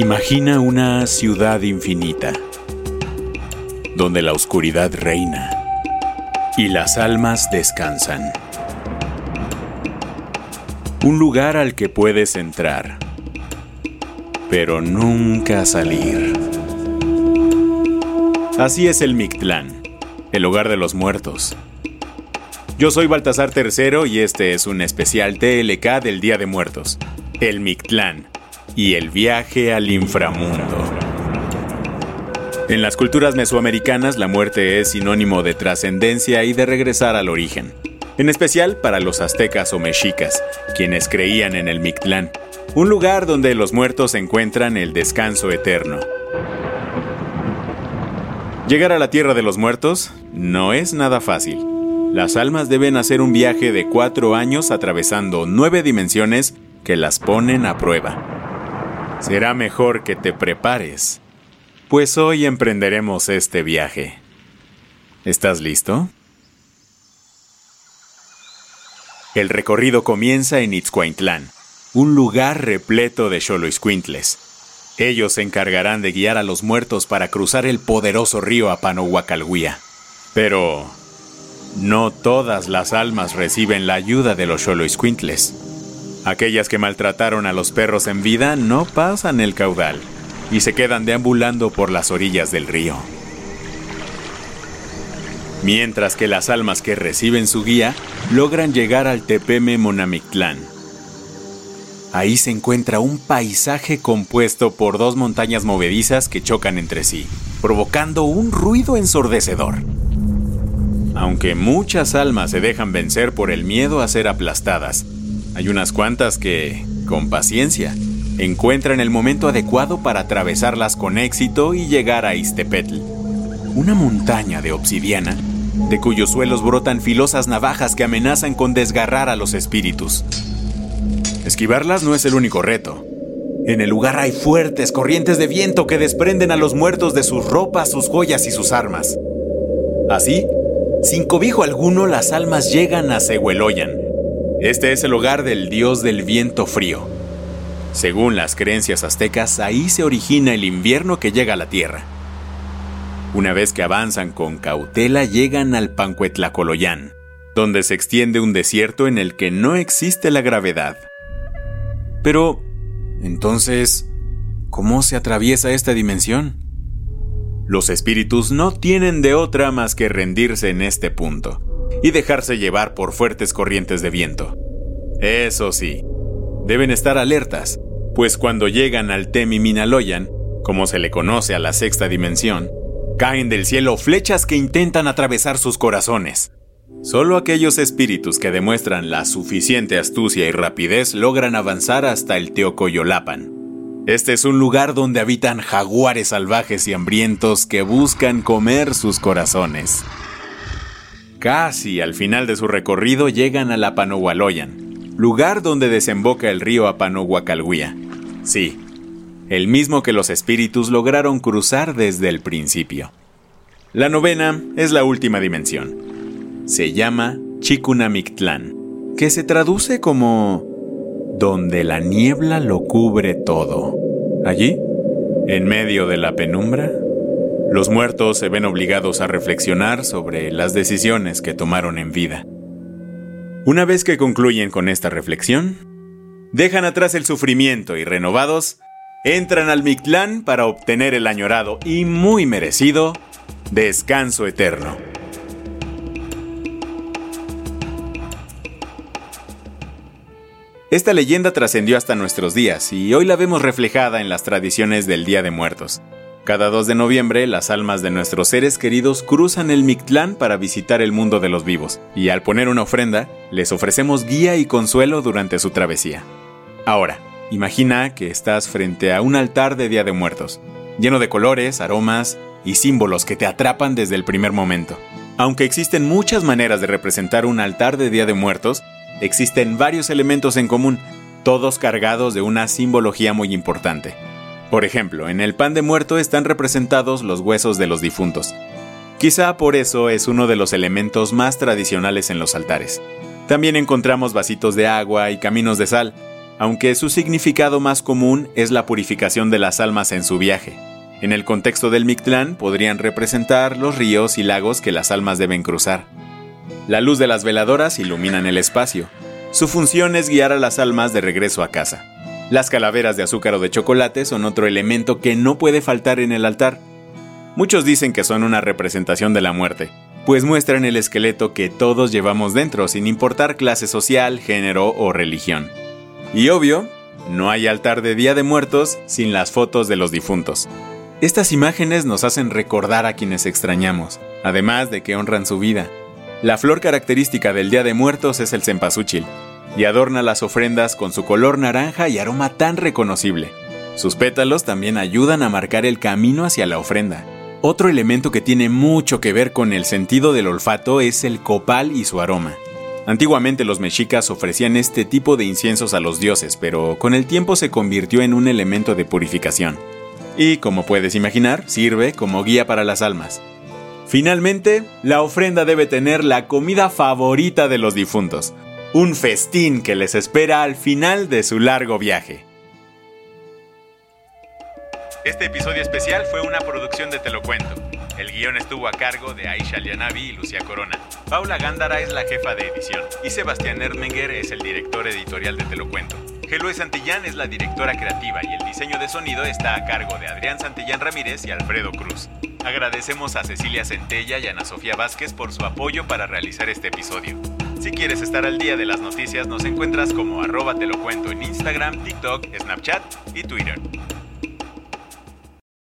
Imagina una ciudad infinita, donde la oscuridad reina y las almas descansan. Un lugar al que puedes entrar, pero nunca salir. Así es el Mictlán, el hogar de los muertos. Yo soy Baltasar III y este es un especial TLK del Día de Muertos, el Mictlán y el viaje al inframundo. En las culturas mesoamericanas la muerte es sinónimo de trascendencia y de regresar al origen, en especial para los aztecas o mexicas, quienes creían en el Mictlán, un lugar donde los muertos encuentran el descanso eterno. Llegar a la tierra de los muertos no es nada fácil. Las almas deben hacer un viaje de cuatro años atravesando nueve dimensiones que las ponen a prueba será mejor que te prepares, pues hoy emprenderemos este viaje. ¿Estás listo? El recorrido comienza en Itzcuaintlán, un lugar repleto de Xoloiscuintles. Ellos se encargarán de guiar a los muertos para cruzar el poderoso río Apanohuacalhuía. Pero no todas las almas reciben la ayuda de los Xoloiscuintles. Aquellas que maltrataron a los perros en vida no pasan el caudal y se quedan deambulando por las orillas del río. Mientras que las almas que reciben su guía logran llegar al Tepeme Monamictlán. Ahí se encuentra un paisaje compuesto por dos montañas movedizas que chocan entre sí, provocando un ruido ensordecedor. Aunque muchas almas se dejan vencer por el miedo a ser aplastadas, hay unas cuantas que, con paciencia, encuentran el momento adecuado para atravesarlas con éxito y llegar a Istepetl, una montaña de obsidiana de cuyos suelos brotan filosas navajas que amenazan con desgarrar a los espíritus. Esquivarlas no es el único reto. En el lugar hay fuertes corrientes de viento que desprenden a los muertos de sus ropas, sus joyas y sus armas. Así, sin cobijo alguno, las almas llegan a Sehueloyan, este es el hogar del dios del viento frío. Según las creencias aztecas, ahí se origina el invierno que llega a la tierra. Una vez que avanzan con cautela, llegan al Pancuetlacoloyán, donde se extiende un desierto en el que no existe la gravedad. Pero, entonces, ¿cómo se atraviesa esta dimensión? Los espíritus no tienen de otra más que rendirse en este punto y dejarse llevar por fuertes corrientes de viento. Eso sí, deben estar alertas, pues cuando llegan al Temi Minaloyan, como se le conoce a la sexta dimensión, caen del cielo flechas que intentan atravesar sus corazones. Solo aquellos espíritus que demuestran la suficiente astucia y rapidez logran avanzar hasta el Teocoyolapan. Este es un lugar donde habitan jaguares salvajes y hambrientos que buscan comer sus corazones. Casi al final de su recorrido llegan a la Panohualoyan, lugar donde desemboca el río Apanohuacalhuía. Sí, el mismo que los espíritus lograron cruzar desde el principio. La novena es la última dimensión. Se llama Chikunamictlán, que se traduce como donde la niebla lo cubre todo. Allí, en medio de la penumbra, Los muertos se ven obligados a reflexionar sobre las decisiones que tomaron en vida. Una vez que concluyen con esta reflexión, dejan atrás el sufrimiento y renovados, entran al Mictlán para obtener el añorado y muy merecido descanso eterno. Esta leyenda trascendió hasta nuestros días y hoy la vemos reflejada en las tradiciones del Día de Muertos. Cada 2 de noviembre, las almas de nuestros seres queridos cruzan el Mictlán para visitar el mundo de los vivos, y al poner una ofrenda, les ofrecemos guía y consuelo durante su travesía. Ahora, imagina que estás frente a un altar de Día de Muertos, lleno de colores, aromas y símbolos que te atrapan desde el primer momento. Aunque existen muchas maneras de representar un altar de Día de Muertos, existen varios elementos en común, todos cargados de una simbología muy importante. Por ejemplo, en el pan de muerto están representados los huesos de los difuntos. Quizá por eso es uno de los elementos más tradicionales en los altares. También encontramos vasitos de agua y caminos de sal, aunque su significado más común es la purificación de las almas en su viaje. En el contexto del Mictlán podrían representar los ríos y lagos que las almas deben cruzar. La luz de las veladoras iluminan el espacio. Su función es guiar a las almas de regreso a casa. Las calaveras de azúcar o de chocolate son otro elemento que no puede faltar en el altar. Muchos dicen que son una representación de la muerte, pues muestran el esqueleto que todos llevamos dentro sin importar clase social, género o religión. Y obvio, no hay altar de Día de Muertos sin las fotos de los difuntos. Estas imágenes nos hacen recordar a quienes extrañamos, además de que honran su vida. La flor característica del Día de Muertos es el cempasúchil, y adorna las ofrendas con su color naranja y aroma tan reconocible. Sus pétalos también ayudan a marcar el camino hacia la ofrenda. Otro elemento que tiene mucho que ver con el sentido del olfato es el copal y su aroma. Antiguamente los mexicas ofrecían este tipo de inciensos a los dioses, pero con el tiempo se convirtió en un elemento de purificación. Y, como puedes imaginar, sirve como guía para las almas. Finalmente, la ofrenda debe tener la comida favorita de los difuntos, un festín que les espera al final de su largo viaje. Este episodio especial fue una producción de Te lo cuento. El guion estuvo a cargo de Aisha Lianavi y Lucia Corona. Paula Gándara es la jefa de edición y Sebastián Erdmenger es el director editorial de Te lo cuento. Santillán es la directora creativa y el diseño de sonido está a cargo de Adrián Santillán Ramírez y Alfredo Cruz. Agradecemos a Cecilia Centella y Ana Sofía Vázquez por su apoyo para realizar este episodio. Si quieres estar al día de las noticias, nos encuentras como arroba te lo cuento en Instagram, TikTok, Snapchat y Twitter.